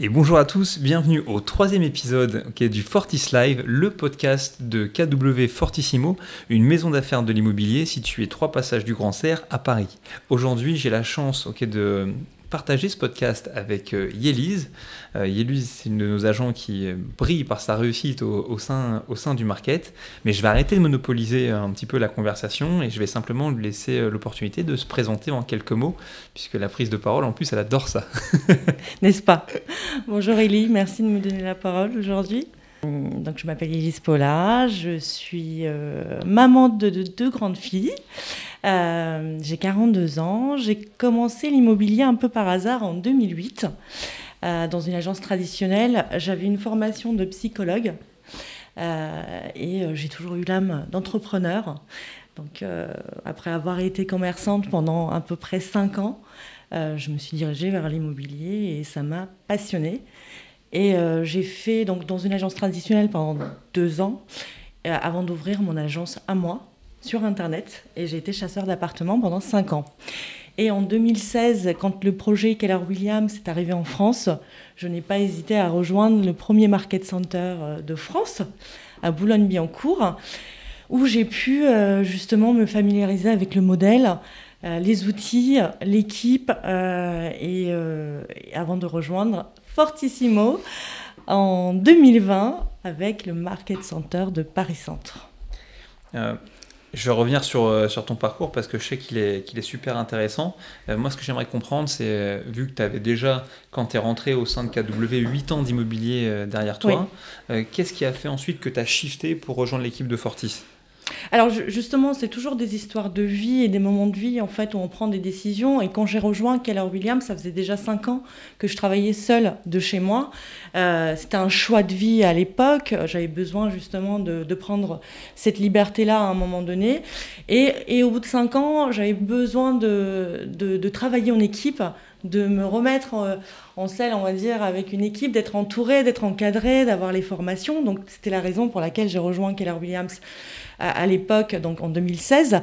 Et bonjour à tous, bienvenue au troisième épisode du Fortis Live, le podcast de KW Fortissimo, une maison d'affaires de l'immobilier située trois passages du Grand Serre à Paris. Aujourd'hui, j'ai la chance de partager ce podcast avec euh, Yélise. Euh, Yélise, c'est une de nos agents qui euh, brille par sa réussite au, sein, du market. Mais je vais arrêter de monopoliser un petit peu la conversation et je vais simplement lui laisser l'opportunité de se présenter en quelques mots, puisque la prise de parole, en plus, elle adore ça. N'est-ce pas? Bonjour Élie, merci de me donner la parole aujourd'hui. Donc, je m'appelle Elise Paula, je suis maman de, deux grandes filles. Euh, j'ai 42 ans. J'ai commencé l'immobilier un peu par hasard en 2008 euh, dans une agence traditionnelle. J'avais une formation de psychologue euh, et j'ai toujours eu l'âme d'entrepreneur. Donc, après avoir été commerçante pendant à peu près 5 ans, je me suis dirigée vers l'immobilier et ça m'a passionnée. Et j'ai fait donc dans une agence traditionnelle pendant deux ans avant d'ouvrir mon agence à moi sur Internet et j'ai été chasseur d'appartements pendant 5 ans. Et en 2016, quand le projet Keller Williams est arrivé en France, je n'ai pas hésité à rejoindre le premier market center euh, de France, à boulogne-billancourt, où j'ai pu euh, justement me familiariser avec le modèle, euh, les outils, l'équipe, et, avant de rejoindre Fortissimo en 2020 avec le market center de Paris Centre. Je vais revenir sur, euh, sur ton parcours parce que je sais qu'il est, qu'il est super intéressant. Euh, moi, ce que j'aimerais comprendre, c'est, euh, vu que tu avais déjà, quand tu es rentré au sein de KW, 8 ans d'immobilier derrière toi, qu'est-ce qui a fait ensuite que tu as shifté pour rejoindre l'équipe de Fortis? Alors justement, c'est toujours des histoires de vie et des moments de vie en fait où on prend des décisions. Et quand j'ai rejoint Keller Williams, ça faisait déjà cinq ans que je travaillais seule de chez moi. Euh, c'était un choix de vie à l'époque. J'avais besoin justement de, prendre cette liberté-là à un moment donné. Et, au bout de cinq ans, j'avais besoin de, de, travailler en équipe de me remettre en, en, selle, on va dire, avec une équipe, d'être entourée, d'être encadrée, d'avoir les formations. Donc c'était la raison pour laquelle j'ai rejoint Keller Williams à, l'époque, donc en 2016.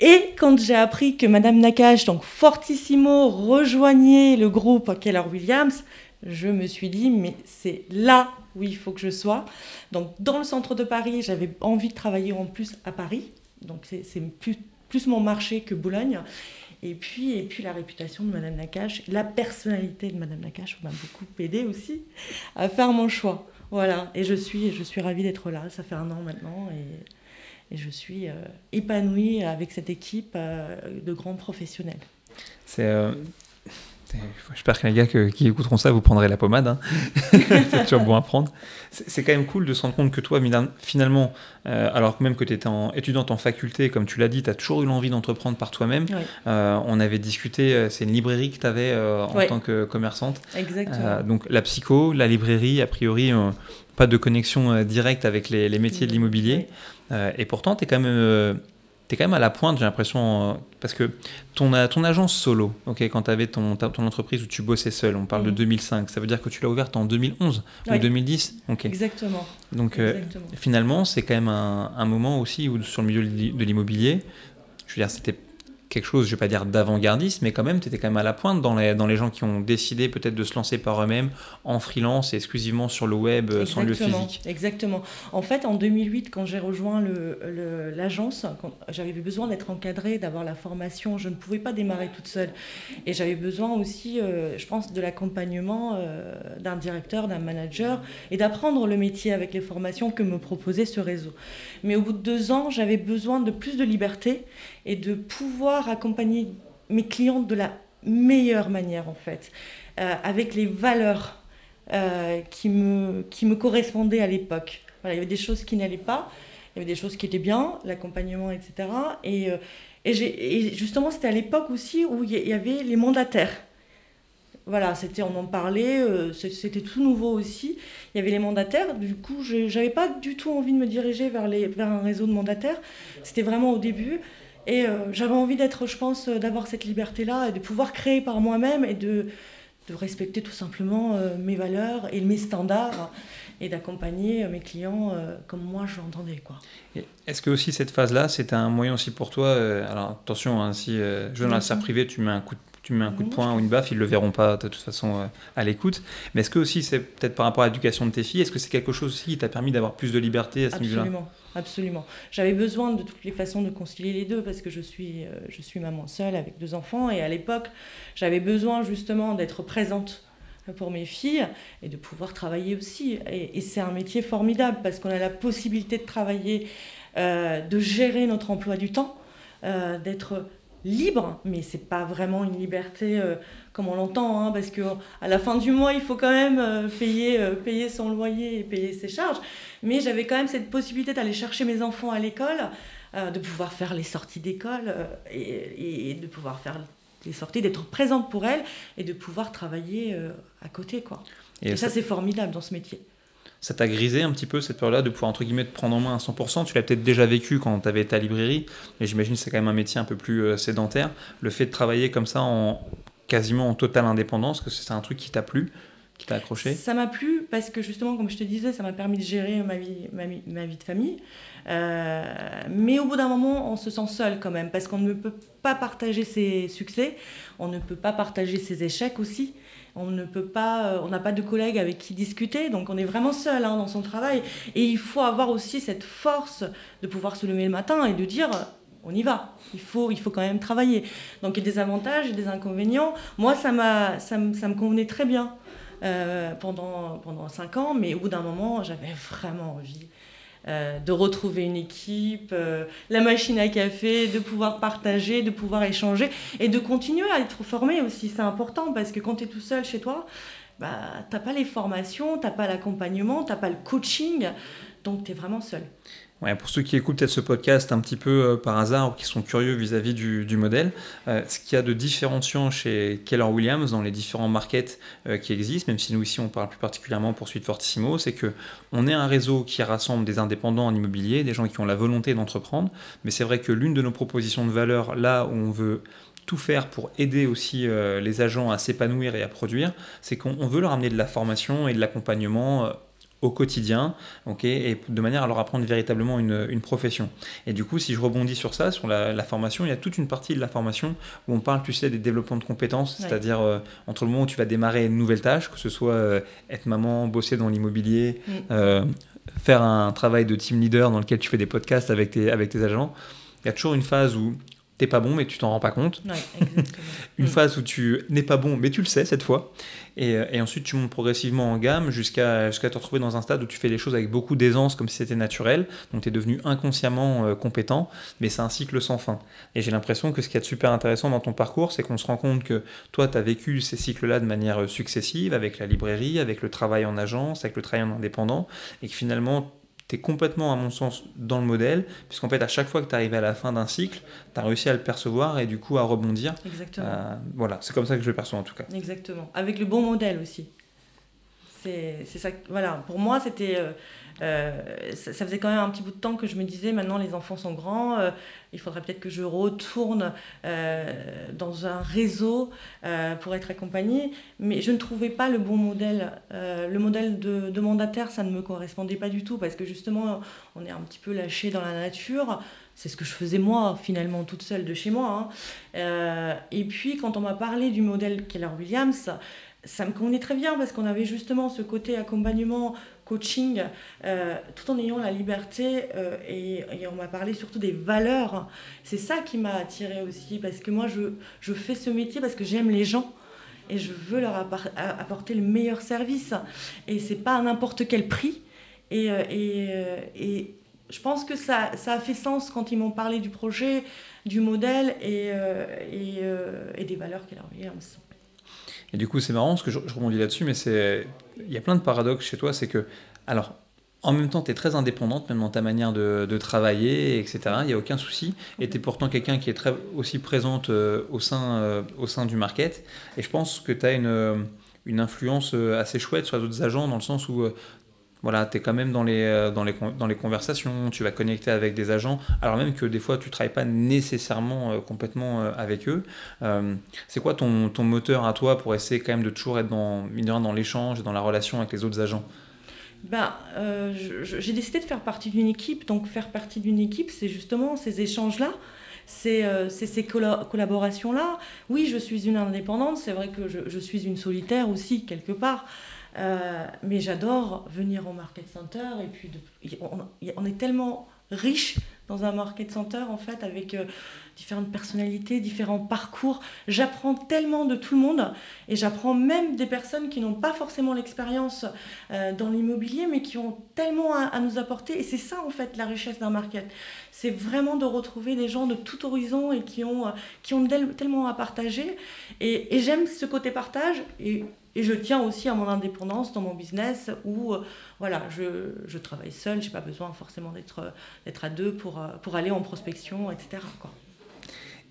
Et quand j'ai appris que Madame Nakache, donc fortissimo, rejoignait le groupe Keller Williams, je me suis dit, mais c'est là où il faut que je sois. Donc dans le centre de Paris, j'avais envie de travailler en plus à Paris. Donc c'est plus mon marché que Boulogne. Et puis, et puis la réputation de Madame Nakache, la personnalité de Madame Nakache m'a beaucoup aidé aussi à faire mon choix. Voilà, et je suis, je suis ravie d'être là. Ça fait un an maintenant. Et et je suis euh, épanouie avec cette équipe euh, de grands professionnels. C'est euh, J'espère que les gars qui écouteront ça, vous prendrez la pommade. Hein. c'est toujours bon à prendre. C'est quand même cool de se rendre compte que toi, finalement, alors même que tu étais en, étudiante en faculté, comme tu l'as dit, tu as toujours eu l'envie d'entreprendre par toi-même. on avait discuté, c'est une librairie que tu avais en tant que commerçante. Exactement. donc la psycho, la librairie, a priori, pas de connexion directe avec les, les métiers de l'immobilier. Euh, et pourtant, tu es quand même euh, es quand même à la pointe, j'ai l'impression, euh, parce que ton, ton agence solo, ok, quand tu avais ton, ton entreprise où tu bossais seul, on parle de 2005, mm. ça veut dire que tu l'as ouverte en 2011 ou 2010 ok Exactement. Donc finalement, c'est quand même un, un, moment aussi où sur le milieu de l'immobilier, je veux dire, c'était quelque chose, je vais pas dire d'avant-gardiste, mais quand même, tu étais quand même à la pointe dans les, dans les gens qui ont décidé peut-être de se lancer par eux-mêmes en freelance et exclusivement sur le web, euh, sans lieu physique. Exactement. En fait, en 2008, quand j'ai rejoint l'agence, j'avais besoin d'être encadrée, d'avoir la formation. Je ne pouvais pas démarrer toute seule. Et j'avais besoin aussi, euh, je pense, de l'accompagnement euh, d'un directeur, d'un manager et d'apprendre le métier avec les formations que me proposait ce réseau. Mais au bout de deux ans, j'avais besoin de plus de liberté et de pouvoir accompagner mes clients de la meilleure manière en fait, euh, avec les valeurs euh, qui, me, qui me correspondaient à l'époque. Voilà, il y avait des choses qui n'allaient pas, il y avait des choses qui étaient bien, l'accompagnement, etc. Et, euh, et, et, justement, c'était à l'époque aussi où il y avait les mandataires. Voilà, c'était, on en parlait, c'était tout nouveau aussi. Il y avait les mandataires, du coup, je n'avais pas du tout envie de me diriger vers, les, vers un réseau de mandataires. C'était vraiment au début. Et euh, j'avais envie d'être, je pense, euh, d'avoir cette liberté-là et de pouvoir créer par moi-même et de, de respecter tout simplement euh, mes valeurs et mes standards et d'accompagner mes clients comme moi je l'entendais. Quoi. Est-ce que aussi cette phase-là, c'était un moyen aussi pour toi, alors attention, hein, si je veux dans la sphère privée, tu mets un coup de tu mets un coup de poing ou une baffe, ils le verront pas de toute façon à l'écoute. Mais est-ce que aussi, c'est peut-être par rapport à l'éducation de tes filles, est-ce que c'est quelque chose aussi qui t'a permis d'avoir plus de liberté à ce niveau-là? Absolument, absolument. J'avais besoin de toutes les façons de concilier les deux parce que je suis, euh, je suis maman seule avec deux enfants et à l'époque, j'avais besoin justement d'être présente pour mes filles et de pouvoir travailler aussi. Et, c'est un métier formidable parce qu'on a la possibilité de travailler, euh, de gérer notre emploi du temps, d'être libre, mais c'est pas vraiment une liberté euh, comme on l'entend, hein, parce que à la fin du mois, il faut quand même euh, payer, euh, payer son loyer et payer ses charges. Mais j'avais quand même cette possibilité d'aller chercher mes enfants à l'école, de pouvoir faire les sorties d'école et, de pouvoir faire les sorties, d'être présente pour elles et de pouvoir travailler à côté, quoi. et ça c'est formidable dans ce métier ça t'a grisé un petit peu cette période-là de pouvoir entre guillemets te prendre en main à 100%. Tu l'as peut-être déjà vécu quand tu avais ta librairie, mais j'imagine que c'est quand même un métier un peu plus euh, sédentaire. Le fait de travailler comme ça en quasiment en totale indépendance, que c'est un truc qui t'a plu, qui t'a accroché? Ça m'a plu parce que justement, comme je te disais, ça m'a permis de gérer ma vie, ma vie, de famille. Euh, mais au bout d'un moment, on se sent seul quand même parce qu'on ne peut pas partager ses succès, on ne peut pas partager ses échecs aussi on ne peut pas, euh, on n'a pas de collègues avec qui discuter, donc on est vraiment seul hein, dans son travail. Et il faut avoir aussi cette force de pouvoir se lever le matin et de dire on y va. Il faut, il faut quand même travailler. Donc il y a des avantages et des inconvénients. Moi, ça, m'a, ça, me convenait très bien euh, pendant, pendant cinq ans, mais au bout d'un moment, j'avais vraiment envie euh, de retrouver une équipe, euh, la machine à café, de pouvoir partager, de pouvoir échanger et de continuer à être formé aussi. C'est important parce que quand tu es tout seul chez toi, bah, tu n'as pas les formations, tu n'as pas l'accompagnement, tu n'as pas le coaching, donc tu es vraiment seul pour ceux qui écoutent peut-être ce podcast un petit peu euh, par hasard ou qui sont curieux vis-à-vis du, modèle, euh, ce qu'il y a de différenciant chez Keller Williams dans les différents markets euh, qui existent, même si nous ici on parle plus particulièrement pour Suite Fortissimo, c'est que on est un réseau qui rassemble des indépendants en immobilier, des gens qui ont la volonté d'entreprendre, mais c'est vrai que l'une de nos propositions de valeur, là où on veut tout faire pour aider aussi les agents à s'épanouir et à produire, c'est qu'on veut leur amener de la formation et de l'accompagnement au quotidien, ok, et de manière à leur apprendre véritablement une, une profession. Et du coup, si je rebondis sur ça, sur la, formation, il y a toute une partie de la formation où on parle, tu sais, des développements de compétences, c'est-à-dire euh, entre le moment où tu vas démarrer une nouvelle tâche, que ce soit euh, être maman, bosser dans l'immobilier, mm. euh, faire un travail de team leader dans lequel tu fais des podcasts avec tes, avec tes agents, il y a toujours une phase où t'es pas bon mais tu t'en rends pas compte. une phase où tu n'es pas bon mais tu le sais cette fois. Et, euh, et ensuite tu montes progressivement en gamme jusqu'à jusqu'à te retrouver dans un stade où tu fais les choses avec beaucoup d'aisance comme si c'était naturel. Donc tu es devenu inconsciemment euh, compétent, mais c'est un cycle sans fin. Et j'ai l'impression que ce qui est super intéressant dans ton parcours, c'est qu'on se rend compte que toi tu as vécu ces cycles-là de manière euh, successive avec la librairie, avec le travail en agence, avec le travail en indépendant et que finalement complètement, à mon sens, dans le modèle, puisqu'en fait, à chaque fois que tu arrives à la fin d'un cycle, tu as réussi à le percevoir et du coup à rebondir. Exactement. Euh, voilà, c'est comme ça que je le perçois en tout cas. Exactement. Avec le bon modèle aussi. C'est ça. Voilà, pour moi, c'était. Euh, euh, ça, faisait quand même un petit bout de temps que je me disais maintenant les enfants sont grands, euh, il faudrait peut-être que je retourne dans un réseau pour être accompagnée, mais je ne trouvais pas le bon modèle. le modèle de, mandataire, ça ne me correspondait pas du tout parce que justement, on est un petit peu lâché dans la nature. C'est ce que je faisais moi, finalement, toute seule de chez moi. Hein. et puis, quand on m'a parlé du modèle Keller Williams, ça me convenait très bien parce qu'on avait justement ce côté accompagnement coaching, euh, tout en ayant la liberté euh, et, on m'a parlé surtout des valeurs. C'est ça qui m'a attirée aussi parce que moi je, je fais ce métier parce que j'aime les gens et je veux leur apporter le meilleur service. Et c'est pas à n'importe quel prix. Et, euh, et, et, je pense que ça, ça a fait sens quand ils m'ont parlé du projet, du modèle et, et, et des valeurs qu'elle a et du coup, c'est marrant parce que je, rebondis là-dessus, mais c'est il y a plein de paradoxes chez toi. C'est que, alors, en même temps, tu es très indépendante, même dans ta manière de, travailler, etc. Il n'y a aucun souci. Et tu es pourtant quelqu'un qui est très, aussi présente euh, au, sein, euh, au sein du market. Et je pense que tu as une, une influence euh, assez chouette sur les autres agents, dans le sens où voilà, tu es quand même dans les, euh, dans, les, dans les conversations, tu vas connecter avec des agents, alors même que des fois tu ne travailles pas nécessairement euh, complètement euh, avec eux. c'est quoi ton, ton, moteur à toi pour essayer quand même de toujours être dans, dans l'échange et dans la relation avec les autres agents? Ben, j'ai décidé de faire partie d'une équipe, donc faire partie d'une équipe, c'est justement ces échanges-là, c'est ces collaborations-là. Oui, je suis une indépendante, c'est vrai que je, suis une solitaire aussi, quelque part. Mais j'adore venir au Market Center et puis on, est tellement riche dans un market center en fait avec euh, différentes personnalités, différents parcours. J'apprends tellement de tout le monde et j'apprends même des personnes qui n'ont pas forcément l'expérience euh, dans l'immobilier mais qui ont tellement à, nous apporter et c'est ça en fait la richesse d'un market. C'est vraiment de retrouver des gens de tout horizon et qui ont, euh, qui ont tellement à partager et, et j'aime ce côté partage et et je tiens aussi à mon indépendance dans mon business où euh, voilà, je, je travaille seule, je n'ai pas besoin forcément d'être à deux pour, euh, pour aller en prospection, etc. Quoi.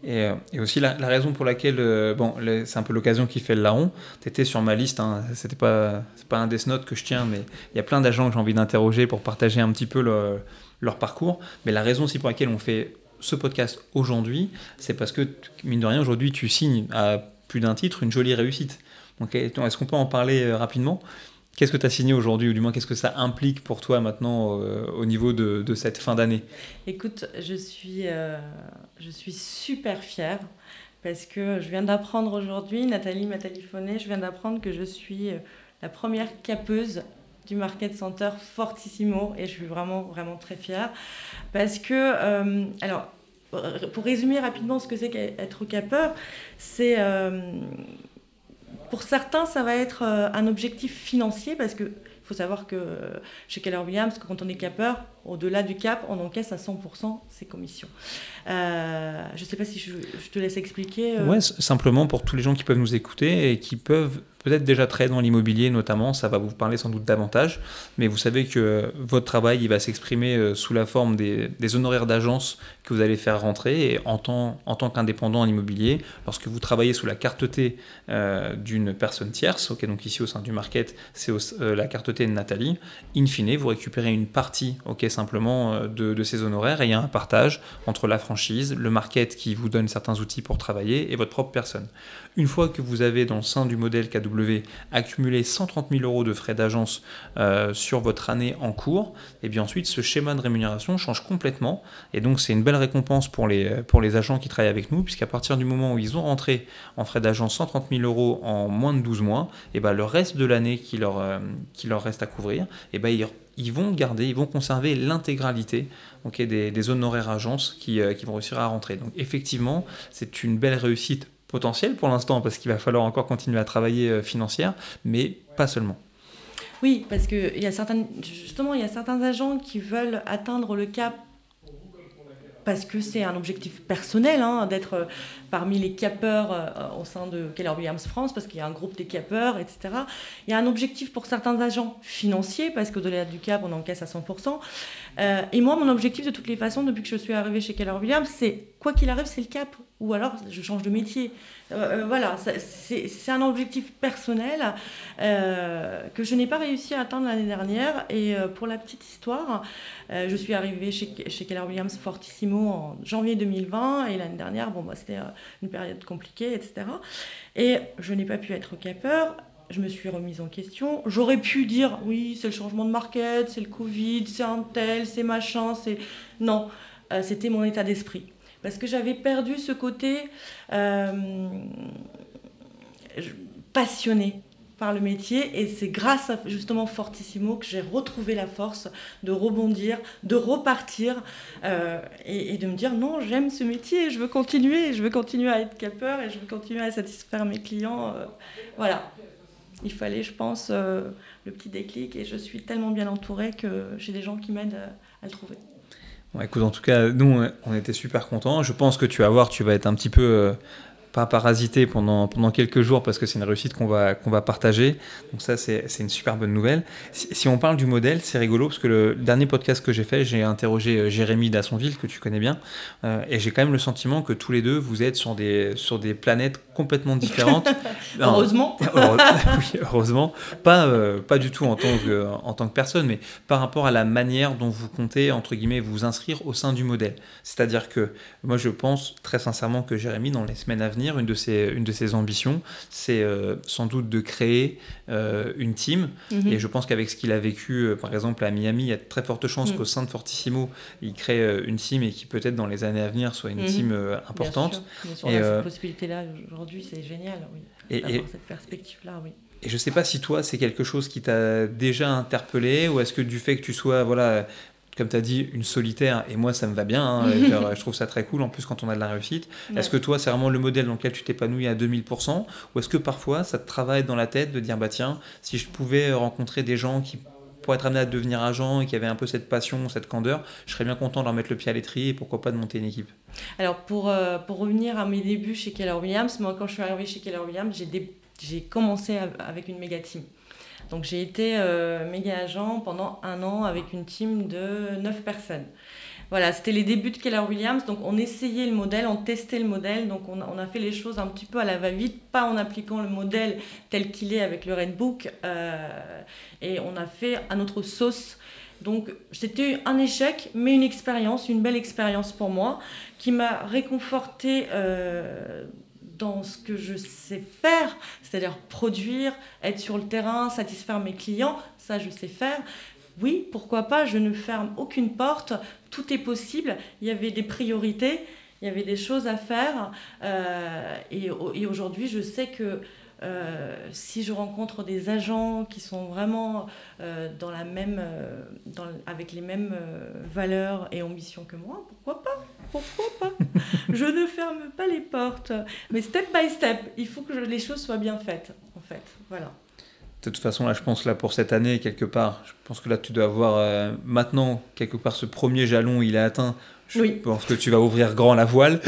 Et, euh, et, aussi la, raison pour laquelle, bon, c'est un peu l'occasion qui fait le larron, tu étais sur ma liste, hein, c'était pas, pas un death note que je tiens, mais il y a plein d'agents que j'ai envie d'interroger pour partager un petit peu leur parcours. Mais la raison aussi pour laquelle on fait ce podcast aujourd'hui, c'est parce que, mine de rien, aujourd'hui, tu signes à plus d'un titre une jolie réussite. Est-ce qu'on peut en parler euh, rapidement? Qu'est-ce que tu as signé aujourd'hui, ou du moins qu'est-ce que ça implique pour toi maintenant euh, au niveau de, cette fin d'année? Écoute, je suis, euh, je suis super fière parce que je viens d'apprendre aujourd'hui, Nathalie m'a téléphoné, je viens d'apprendre que je suis la première capeuse du Market Center Fortissimo et je suis vraiment, vraiment très fière parce que, alors, pour résumer rapidement ce que c'est qu'être capeur, c'est pour certains, ça va être euh, un objectif financier parce que faut savoir que chez Keller Williams, quand on est capeur, au-delà du cap, on encaisse à 100% ses commissions. Euh, je ne sais pas si je, te laisse expliquer. Euh. Ouais, simplement pour tous les gens qui peuvent nous écouter et qui peuvent peut-être déjà très dans l'immobilier notamment, ça va vous parler sans doute davantage, mais vous savez que votre travail il va s'exprimer euh, sous la forme des, honoraires d'agence que vous allez faire rentrer et en tant, en tant qu'indépendant en immobilier, lorsque vous travaillez sous la carte T d'une personne tierce, ok donc ici au sein du market c'est la carte T de Nathalie, in fine vous récupérez une partie ok simplement de, de ces honoraires et il y a un partage entre la franchise, le market qui vous donne certains outils pour travailler et votre propre personne. Une fois que vous avez dans le sein du modèle KW accumulé 130 000 euros de frais d'agence euh, sur votre année en cours, et eh bien ensuite ce schéma de rémunération change complètement. Et donc c'est une belle récompense pour les, pour les agents qui travaillent avec nous, puisqu'à partir du moment où ils ont rentré en frais d'agence 130 000 euros en moins de 12 mois, et eh ben le reste de l'année qui, leur euh, qui leur reste à couvrir, et eh ben ils, ils vont garder, ils vont conserver l'intégralité des, des, honoraires agences qui, euh, qui vont réussir à rentrer. Donc effectivement, c'est une belle réussite potentiel pour l'instant, parce qu'il va falloir encore continuer à travailler euh, financière, mais pas seulement. Oui, parce que y a certaines, justement, il y a certains agents qui veulent atteindre le cap parce que c'est un objectif personnel hein, d'être euh, parmi les capeurs euh, au sein de Keller Williams France, parce qu'il y a un groupe des capeurs, etc. Il y a un objectif pour certains agents financiers, parce qu'au-delà du cap, on encaisse à 100%. et moi, mon objectif, de toutes les façons, depuis que je suis arrivée chez Keller Williams, c'est quoi qu'il arrive, c'est le cap ou alors je change de métier. Euh, euh, voilà, c'est un objectif personnel euh, que je n'ai pas réussi à atteindre l'année dernière. Et pour la petite histoire, je suis arrivée chez, chez, Keller Williams Fortissimo en janvier 2020 et l'année dernière, bon, bah, c'était une période compliquée, etc. Et je n'ai pas pu être capeur. Je me suis remise en question. J'aurais pu dire oui, c'est le changement de market, c'est le Covid, c'est un tel, c'est machin, c'est. Non, c'était mon état d'esprit parce que j'avais perdu ce côté euh, passionné par le métier et c'est grâce à justement Fortissimo que j'ai retrouvé la force de rebondir, de repartir euh, et, de me dire non j'aime ce métier, je veux continuer, je veux continuer à être capeur et je veux continuer à satisfaire mes clients. Euh, voilà, il fallait je pense le petit déclic et je suis tellement bien entourée que j'ai des gens qui m'aident à le trouver écoute, en tout cas, nous, on était super contents. Je pense que tu vas voir, tu vas être un petit peu euh, pas parasité pendant, pendant quelques jours parce que c'est une réussite qu'on va, va partager. Donc ça, c'est une super bonne nouvelle. Si, on parle du modèle, c'est rigolo parce que le dernier podcast que j'ai fait, j'ai interrogé euh, Jérémy Dassonville, que tu connais bien, euh, et j'ai quand même le sentiment que tous les deux, vous êtes sur des, sur des planètes complètement différente. heureusement. oui, heureusement. Pas, euh, pas du tout en tant, que, en tant que personne, mais par rapport à la manière dont vous comptez, entre guillemets, vous inscrire au sein du modèle. C'est-à-dire que moi, je pense très sincèrement que Jérémy, dans les semaines à venir, une de ses, une de ses ambitions, c'est euh, sans doute de créer euh, une team. Mhm. Et je pense qu'avec ce qu'il a vécu, par exemple, à Miami, il y a de très fortes chances mhm. qu'au sein de Fortissimo, il crée une team et qui peut-être dans les années à venir soit une team importante. Bien sûr, et, cette possibilité-là aujourd'hui, c'est génial. Oui. Et, cette perspective-là, oui. Et je ne sais pas si toi, c'est quelque chose qui t'a déjà interpellé, ou est-ce que du fait que tu sois, voilà, comme tu as dit, une solitaire, et moi ça me va bien, hein, je trouve ça très cool en plus quand on a de la réussite. Est-ce que toi c'est vraiment le modèle dans lequel tu t'épanouis à 2000% ou est-ce que parfois ça te travaille dans la tête de dire bah tiens, si je pouvais rencontrer des gens qui pourraient être amenés à devenir agents et qui avaient un peu cette passion, cette candeur, je serais bien content de leur mettre le pied à l'étrier et pourquoi pas de monter une équipe Alors pour, euh, pour revenir à mes débuts chez Keller Williams, moi quand je suis arrivée chez Keller Williams, j'ai commencé avec une méga team. Donc j'ai été euh, méga agent pendant un an avec une team de 9 personnes. Voilà, c'était les débuts de Keller Williams. Donc on essayait le modèle, on testait le modèle. Donc on, a fait les choses un petit peu à la va-vite, pas en appliquant le modèle tel qu'il est avec le Redbook. Euh, et on a fait à notre sauce. Donc c'était un échec, mais une expérience, une belle expérience pour moi, qui m'a réconforté euh, dans ce que je sais faire, c'est-à-dire produire, être sur le terrain, satisfaire mes clients, ça je sais faire. Oui, pourquoi pas, je ne ferme aucune porte, tout est possible, il y avait des priorités, il y avait des choses à faire, euh, et, et aujourd'hui je sais que euh, si je rencontre des agents qui sont vraiment euh, dans la même, dans, avec les mêmes valeurs et ambitions que moi, pourquoi pas pourquoi pas Je ne ferme pas les portes. Mais step by step, il faut que les choses soient bien faites, en fait. Voilà. De toute façon, là, je pense là pour cette année, quelque part, je pense que là, tu dois avoir euh, maintenant, quelque part, ce premier jalon, il est atteint je pense que tu vas ouvrir grand la voile.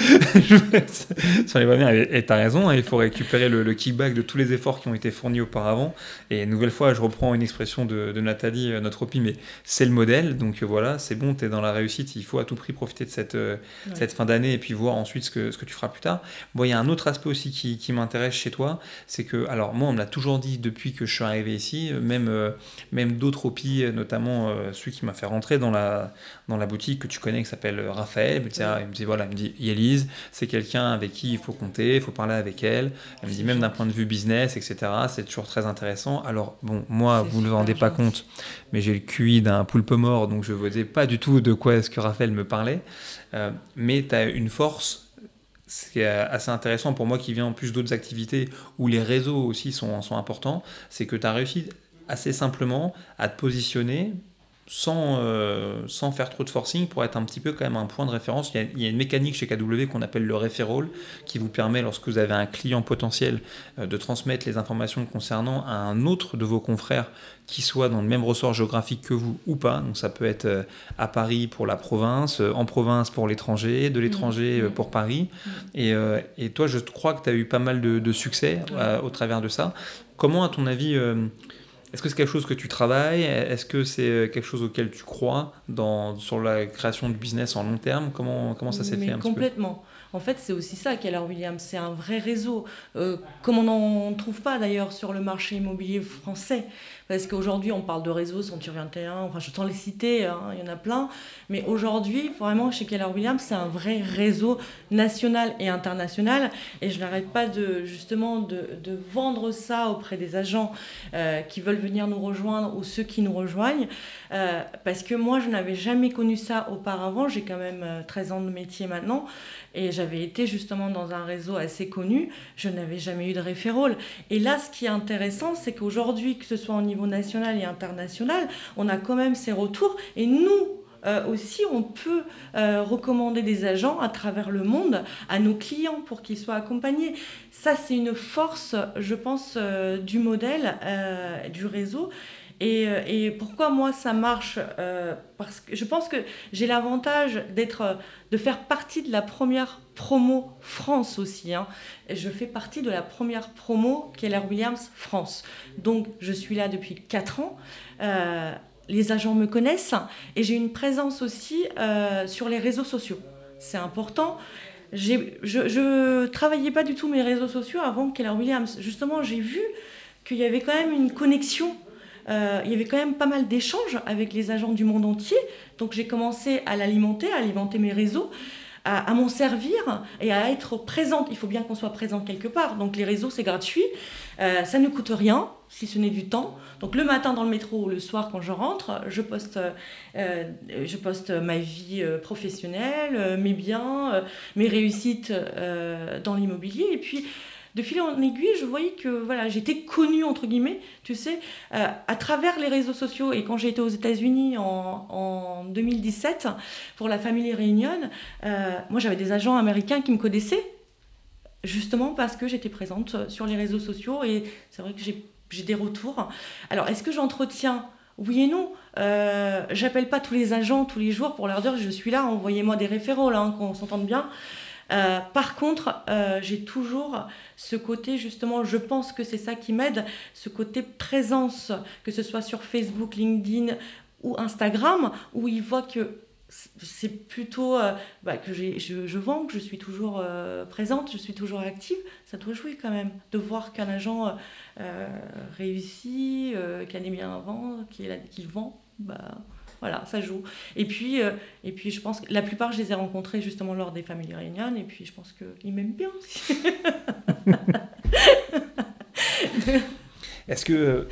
ça n'est pas bien. Et tu as raison, hein, il faut récupérer le, kickback de tous les efforts qui ont été fournis auparavant. Et une nouvelle fois, je reprends une expression de, Nathalie, euh, notre OPI, mais c'est le modèle. Donc euh, voilà, c'est bon, tu es dans la réussite. Il faut à tout prix profiter de cette, euh, cette fin d'année et puis voir ensuite ce que, ce que tu feras plus tard. Bon, il y a un autre aspect aussi qui, qui m'intéresse chez toi. C'est que, alors moi, on me l'a toujours dit depuis que je suis arrivé ici, même, même d'autres OPI, notamment celui qui m'a fait rentrer dans la, dans la boutique que tu connais qui s'appelle Raphaël. Il me, dit, il me dit voilà, il me dit Yélise, c'est quelqu'un avec qui il faut compter, il faut parler avec elle. Elle me dit même d'un point de vue business, etc. C'est toujours très intéressant. Alors bon, moi, vous ne vous rendez pas compte, mais j'ai le QI d'un poulpe mort, donc je ne voyais pas du tout de quoi est-ce que Raphaël me parlait. Euh, mais tu as une force c'est assez intéressant pour moi qui vient en plus d'autres activités où les réseaux aussi sont, sont importants, c'est que tu as réussi assez simplement à te positionner sans, euh, sans faire trop de forcing pour être un petit peu quand même un point de référence. Il y a, une mécanique chez KW qu'on appelle le referral qui vous permet, lorsque vous avez un client potentiel, euh, de transmettre les informations concernant à un autre de vos confrères qui soit dans le même ressort géographique que vous ou pas. Donc ça peut être euh, à Paris pour la province, en province pour l'étranger, de l'étranger mmh. pour Paris. Mmh. Et, et, toi, je crois que tu as eu pas mal de, de succès au travers de ça. Comment, à ton avis, est-ce que c'est quelque chose que tu travailles? Est-ce que c'est euh, quelque chose auquel tu crois dans, sur la création de business en long terme? Comment, comment ça s'est fait un Complètement. En fait, c'est aussi ça Keller Williams, c'est un vrai réseau, euh, comme on n'en trouve pas d'ailleurs sur le marché immobilier français. Parce qu'aujourd'hui, on parle de réseau, Century 21, enfin, je t'en les citer, hein, il y en a plein. Mais aujourd'hui, vraiment, chez Keller Williams, c'est un vrai réseau national et international. Et je n'arrête pas de, justement, de, de, vendre ça auprès des agents euh, qui veulent venir nous rejoindre ou ceux qui nous rejoignent. Euh, parce que moi, je n'avais jamais connu ça auparavant. J'ai quand même 13 ans de métier maintenant. Et j'avais été justement dans un réseau assez connu, je n'avais jamais eu de référol. Et là, ce qui est intéressant, c'est qu'aujourd'hui, que ce soit au national et international, on a quand même ces retours. Et nous, euh, aussi, on peut euh, recommander des agents à travers le monde à nos clients pour qu'ils soient accompagnés. Ça, c'est une force, je pense, euh, du modèle, du réseau. Euh, et, pourquoi moi ça marche euh, Parce que je pense que j'ai l'avantage d'être, de faire partie de la première promo France aussi. Hein. Je fais partie de la première promo Keller Williams France. Donc je suis là depuis 4 ans. Euh, les agents me connaissent et j'ai une présence aussi sur les réseaux sociaux. C'est important. je, je travaillais pas du tout mes réseaux sociaux avant Keller Williams. Justement, j'ai vu qu'il y avait quand même une connexion. Euh, il y avait quand même pas mal d'échanges avec les agents du monde entier. Donc j'ai commencé à l'alimenter, à alimenter mes réseaux à, m'en servir et à être présente. Il faut bien qu'on soit présent quelque part. Donc les réseaux, c'est gratuit. Euh, ça ne coûte rien, si ce n'est du temps. Donc le matin dans le métro ou le soir quand je rentre, je poste, euh, je poste ma vie professionnelle, mes biens, mes réussites dans l'immobilier. Et puis de fil en aiguille, je voyais que voilà, j'étais connue, entre guillemets, tu sais, euh, à travers les réseaux sociaux. Et quand j'ai été aux États-Unis en, en, 2017 pour la Family Reunion, euh, moi j'avais des agents américains qui me connaissaient, justement parce que j'étais présente sur les réseaux sociaux. Et c'est vrai que j'ai des retours. Alors, est-ce que j'entretiens oui et non? Euh, J'appelle pas tous les agents tous les jours pour leur dire je suis là, envoyez-moi des référents, là, hein, qu'on s'entende bien. Euh, par contre, euh, j'ai toujours ce côté, justement, je pense que c'est ça qui m'aide, ce côté présence, que ce soit sur Facebook, LinkedIn ou Instagram, où ils voient que c'est plutôt euh, bah, que je, je, vends, que je suis toujours présente, je suis toujours active. Ça doit jouer quand même de voir qu'un agent réussit, qu'il est bien vendre, qu'il vend. Bah, voilà, ça joue. Et puis, euh, et puis, je pense que la plupart, je les ai rencontrés justement lors des Family Reunion, et puis je pense qu'ils m'aiment bien aussi. est-ce que,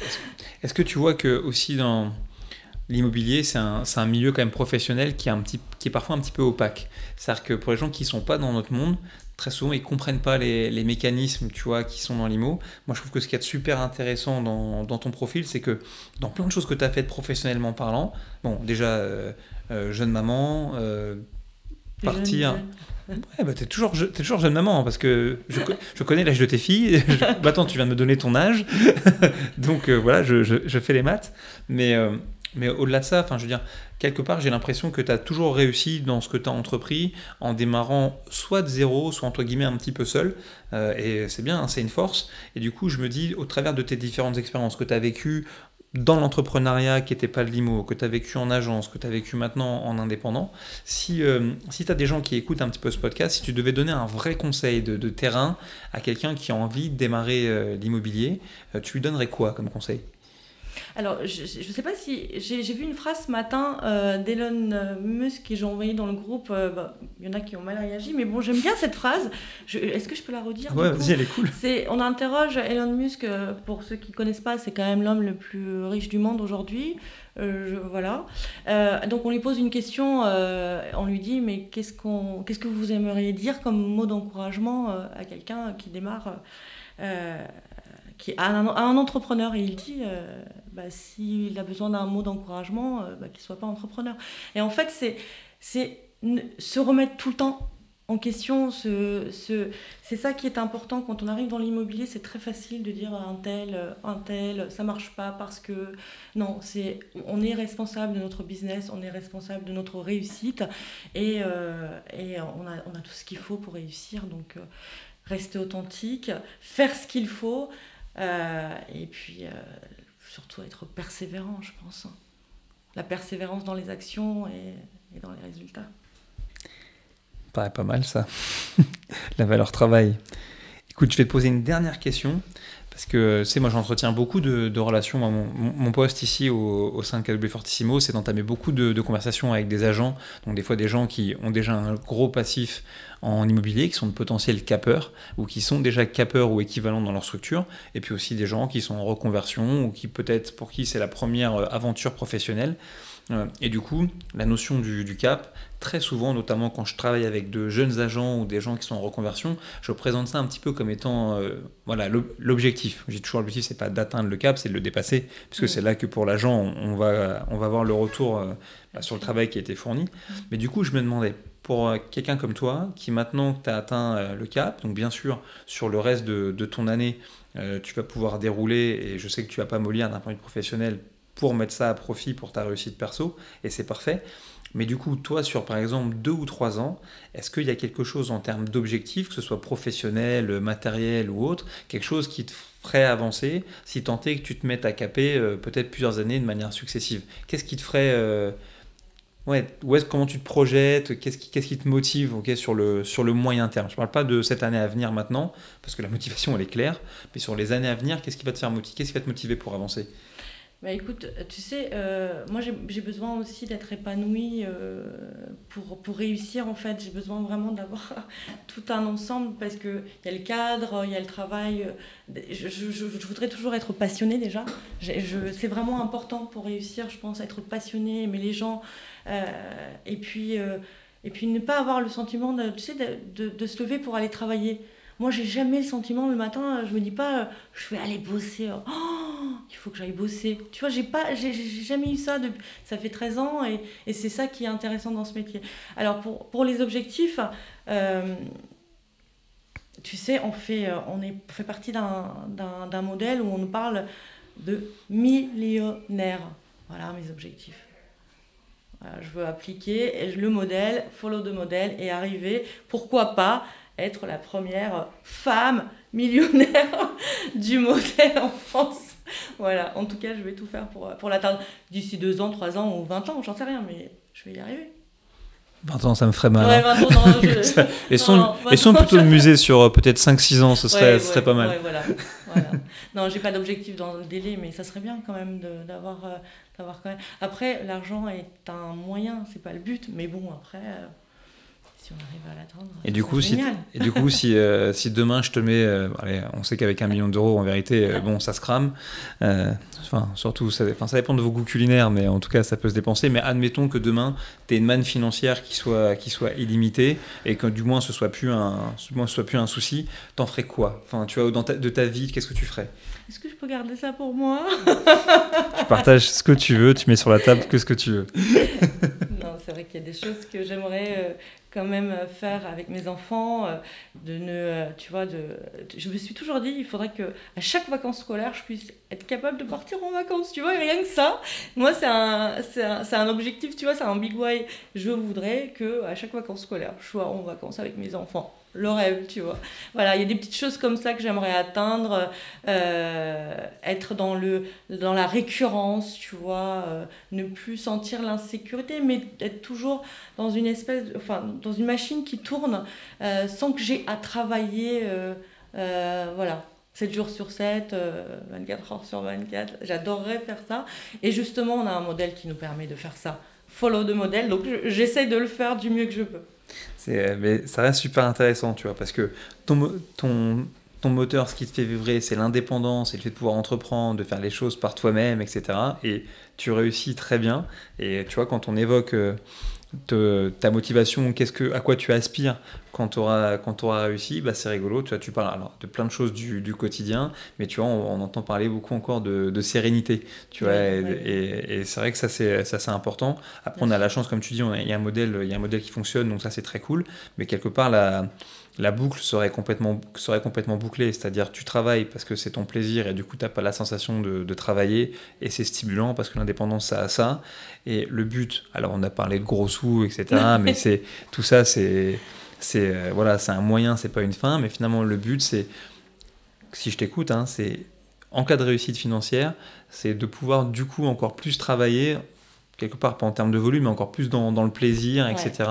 est-ce que tu vois que aussi dans l'immobilier, c'est un, un, milieu quand même professionnel qui est, un petit, qui est parfois un petit peu opaque. C'est-à-dire que pour les gens qui ne sont pas dans notre monde, très souvent, ils comprennent pas les, les, mécanismes, tu vois, qui sont dans l'IMO. Moi, je trouve que ce qui est super intéressant dans, dans ton profil, c'est que dans plein de choses que tu as faites professionnellement parlant, bon, déjà, euh, euh, jeune maman, euh, partir... Ouais, bah, t'es toujours, es toujours jeune maman, hein, parce que je, je connais l'âge de tes filles. bah, attends, tu viens de me donner ton âge. Donc voilà, je, je, je, fais les maths. Mais mais au-delà de ça, enfin, je veux dire, quelque part, j'ai l'impression que tu as toujours réussi dans ce que tu as entrepris en démarrant soit de zéro, soit entre guillemets un petit peu seul. Euh, et c'est bien, hein, c'est une force. Et du coup, je me dis, au travers de tes différentes expériences que tu as vécues dans l'entrepreneuriat qui n'était pas le limo, que tu as vécu en agence, que tu as vécu maintenant en indépendant, si, euh, si tu as des gens qui écoutent un petit peu ce podcast, si tu devais donner un vrai conseil de, terrain à quelqu'un qui a envie de démarrer euh, l'immobilier, tu lui donnerais quoi comme conseil? Alors, je ne sais pas si. J'ai vu une phrase ce matin euh, d'Elon Musk que j'ai envoyée dans le groupe. Euh, bah, il y en a qui ont mal réagi, mais bon, j'aime bien cette phrase. Est-ce que je peux la redire Ouais, vas-y, elle est cool. on interroge Elon Musk, euh, pour ceux qui ne connaissent pas, c'est quand même l'homme le plus riche du monde aujourd'hui. voilà. donc on lui pose une question, on lui dit mais qu'est-ce qu'on, qu'est-ce que vous aimeriez dire comme mot d'encouragement à quelqu'un qui démarre qui, à, un, entrepreneur? Et il dit euh, bah, s'il a besoin d'un mot d'encouragement, euh, bah, qu'il ne soit pas entrepreneur. Et en fait, c'est, se remettre tout le temps en question. Ce, ce, c'est ça qui est important quand on arrive dans l'immobilier. C'est très facile de dire un tel, un tel, ça marche pas parce que non, c'est on est responsable de notre business, on est responsable de notre réussite et, euh, et on, a, on a tout ce qu'il faut pour réussir. Donc rester authentique, faire ce qu'il faut. Euh, et puis, euh, surtout être persévérant, je pense. La persévérance dans les actions et, dans les résultats. Paraît pas mal ça. La valeur travail. Écoute, je vais te poser une dernière question. Parce que, moi, j'entretiens beaucoup de, relations. Mon, poste ici au, sein de KW Fortissimo, c'est d'entamer beaucoup de, conversations avec des agents. Donc, des fois, des gens qui ont déjà un gros passif en immobilier, qui sont de potentiels capeurs, ou qui sont déjà capeurs ou équivalents dans leur structure. Et puis aussi des gens qui sont en reconversion, ou qui peut-être pour qui c'est la première aventure professionnelle. Euh, et du coup, la notion du, cap, très souvent, notamment quand je travaille avec de jeunes agents ou des gens qui sont en reconversion, je présente ça un petit peu comme étant euh, voilà l'objectif. J'ai toujours l'objectif, c'est pas d'atteindre le cap, c'est de le dépasser, puisque c'est là que pour l'agent, on va, on va avoir le retour euh, bah, sur le travail qui a été fourni. Mais du coup, je me demandais, pour quelqu'un comme toi, qui maintenant que tu as atteint le cap, donc bien sûr, sur le reste de, de ton année, tu vas pouvoir dérouler, et je sais que tu vas pas mollir d'un point de vue professionnel pour mettre ça à profit pour ta réussite perso, et c'est parfait. Mais du coup, toi, sur par exemple deux ou trois ans, est-ce qu'il y a quelque chose en termes d'objectifs, que ce soit professionnel, matériel ou autre, quelque chose qui te ferait avancer si tant est que tu te mettes à caper euh, peut-être plusieurs années de manière successive? Qu'est-ce qui te ferait euh, Ouais, où est comment tu te projettes, qu'est-ce qui, qui te motive sur, le, sur le moyen terme? Je ne parle pas de cette année à venir maintenant, parce que la motivation elle est claire, mais sur les années à venir, qu'est-ce qui va te faire motiver Qu'est-ce qui va te motiver pour avancer? Bah écoute, tu sais, euh, moi j'ai besoin aussi d'être épanouie euh, pour, pour réussir en fait. J'ai besoin vraiment d'avoir tout un ensemble parce qu'il y a le cadre, il y a le travail. Je, je, je voudrais toujours être passionnée déjà. C'est vraiment important pour réussir, je pense, être passionnée, aimer les gens. Euh, et, puis, et puis ne pas avoir le sentiment de, tu sais, de, de se lever pour aller travailler. Moi, j'ai jamais le sentiment le matin, je me dis pas, je vais aller bosser. Oh, il faut que j'aille bosser. Tu vois, j'ai pas, j'ai jamais eu ça. Depuis, ça fait 13 ans et, c'est ça qui est intéressant dans ce métier. Alors, pour, les objectifs, euh, tu sais, on fait, on est, fait partie d'un modèle où on nous parle de millionnaire. Voilà mes objectifs. je veux appliquer le modèle, follow the modèle et arriver, pourquoi pas, être la première femme millionnaire du modèle en France. Voilà, en tout cas, je vais tout faire pour, pour l'atteindre d'ici 2 ans, 3 ans ou 20 ans, j'en sais rien, mais je vais y arriver. 20 ans, ça me ferait mal. Ouais, 20 hein. ans, non, je... et sont, et sont plutôt de musée sur euh, peut-être 5-6 ans, ce serait, ce serait pas mal. voilà, voilà. Non, j'ai pas d'objectif dans le délai, mais ça serait bien quand même d'avoir. Euh, quand même... Après, l'argent est un moyen, c'est pas le but, mais bon, après. Euh, si on arrive à. Et du coup, si, et du coup, si, euh, si demain je te mets, euh, allez, on sait qu'avec un million d'euros, en vérité, euh, bon, ça se crame. Enfin, surtout, ça, ça dépend de vos goûts culinaires, mais en tout cas, ça peut se dépenser. Mais admettons que demain, tu aies une manne financière qui soit, qui soit illimitée et que du moins ce soit plus un, moins, ce soit plus un souci. T'en ferais quoi? Enfin, tu vois, dans ta, de ta vie, qu'est-ce que tu ferais? Est-ce que je peux garder ça pour moi? Tu partages ce que tu veux, tu mets sur la table que ce que tu veux. non, c'est vrai qu'il y a des choses que j'aimerais quand même euh, faire avec mes enfants, euh, de ne, euh, tu vois, de, je me suis toujours dit, il faudrait que à chaque vacances scolaires, je puisse être capable de partir en vacances, tu vois, et rien que ça, moi c'est un, un, un, objectif, tu vois, c'est un big why. Je voudrais que à chaque vacances scolaires, je sois en vacances avec mes enfants le rêve, tu vois. Voilà, il y a des petites choses comme ça que j'aimerais atteindre, euh, être dans, le, dans la récurrence, tu vois, euh, ne plus sentir l'insécurité, mais être toujours dans une espèce, enfin, dans une machine qui tourne euh, sans que j'ai à travailler, voilà. 7 jours sur 7, 24 heures sur 24, j'adorerais faire ça. Et justement, on a un modèle qui nous permet de faire ça. Follow the modèle, donc j'essaie de le faire du mieux que je peux. Euh, mais ça reste super intéressant, tu vois, parce que ton, ton, ton moteur, ce qui te fait vibrer, c'est l'indépendance et le fait de pouvoir entreprendre, de faire les choses par toi-même, etc. Et tu réussis très bien. Et tu vois, quand on évoque euh, ta motivation, qu'est-ce que, à quoi tu aspires quand tu auras, quand auras réussi, bah c'est rigolo. Tu, vois, tu parles alors, de plein de choses du, du quotidien, mais tu vois, on, entend parler beaucoup encore de, de sérénité. Tu vois, et, et, c'est vrai que ça, c'est, ça, c'est important. Après, on a la chance, comme tu dis, il y, a un modèle, il y a un modèle qui fonctionne, donc ça, c'est très cool. Mais quelque part, la, la boucle serait complètement, serait complètement bouclée. C'est-à-dire, tu travailles parce que c'est ton plaisir et du coup, tu n'as pas la sensation de, de travailler et c'est stimulant parce que l'indépendance, ça a ça. Et le but, alors on a parlé de gros sous, etc., mais c'est tout ça, c'est c'est euh, voilà, c'est un moyen, c'est pas une fin, mais finalement le but c'est, si je t'écoute, hein, c'est en cas de réussite financière, c'est de pouvoir du coup encore plus travailler quelque part pas en termes de volume, mais encore plus dans, dans le plaisir, etc.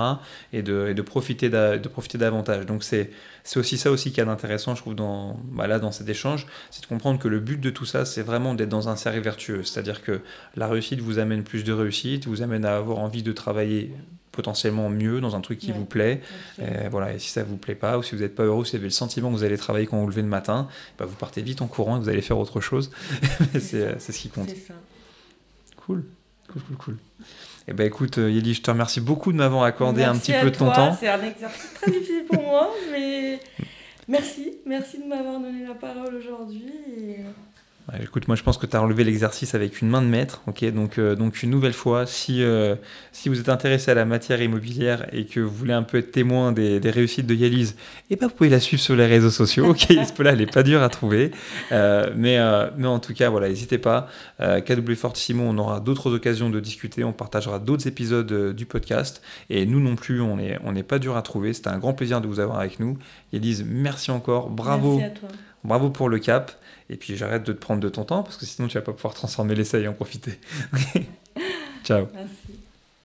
Et de, et de profiter de profiter davantage. Donc c'est aussi ça aussi qui est intéressant, je trouve, dans, bah là, dans cet échange, c'est de comprendre que le but de tout ça, c'est vraiment d'être dans un cercle vertueux. C'est-à-dire que la réussite vous amène plus de réussite, vous amène à avoir envie de travailler potentiellement mieux dans un truc qui vous plaît. Et voilà, et si ça vous plaît pas, ou si vous n'êtes pas heureux, si vous avez le sentiment que vous allez travailler quand vous levez le matin, bah vous partez vite en courant et vous allez faire autre chose. c'est ce qui compte. Ça. Cool, cool, cool, cool. Eh ben écoute, euh, Yeli, je te remercie beaucoup de m'avoir accordé un petit peu de ton temps. C'est un exercice très difficile pour moi, mais merci, merci de m'avoir donné la parole aujourd'hui. Écoute, moi je pense que tu as relevé l'exercice avec une main de maître. ok? Donc, euh, donc une nouvelle fois, si, euh, si vous êtes intéressé à la matière immobilière et que vous voulez un peu être témoin des, des réussites de Yalise, et eh ben, vous pouvez la suivre sur les réseaux sociaux. Ok, là elle n'est pas dure à trouver. Euh, mais, mais en tout cas, voilà, n'hésitez pas. KW Fortissimo, on aura d'autres occasions de discuter. On partagera d'autres épisodes du podcast. Et nous non plus, on n'est on pas dur à trouver. C'était un grand plaisir de vous avoir avec nous. Yalise, merci encore. Bravo. Merci à toi. Bravo pour le cap. Et puis j'arrête de te prendre de ton temps parce que sinon tu vas pas pouvoir transformer l'essai et en profiter. Ciao. Merci.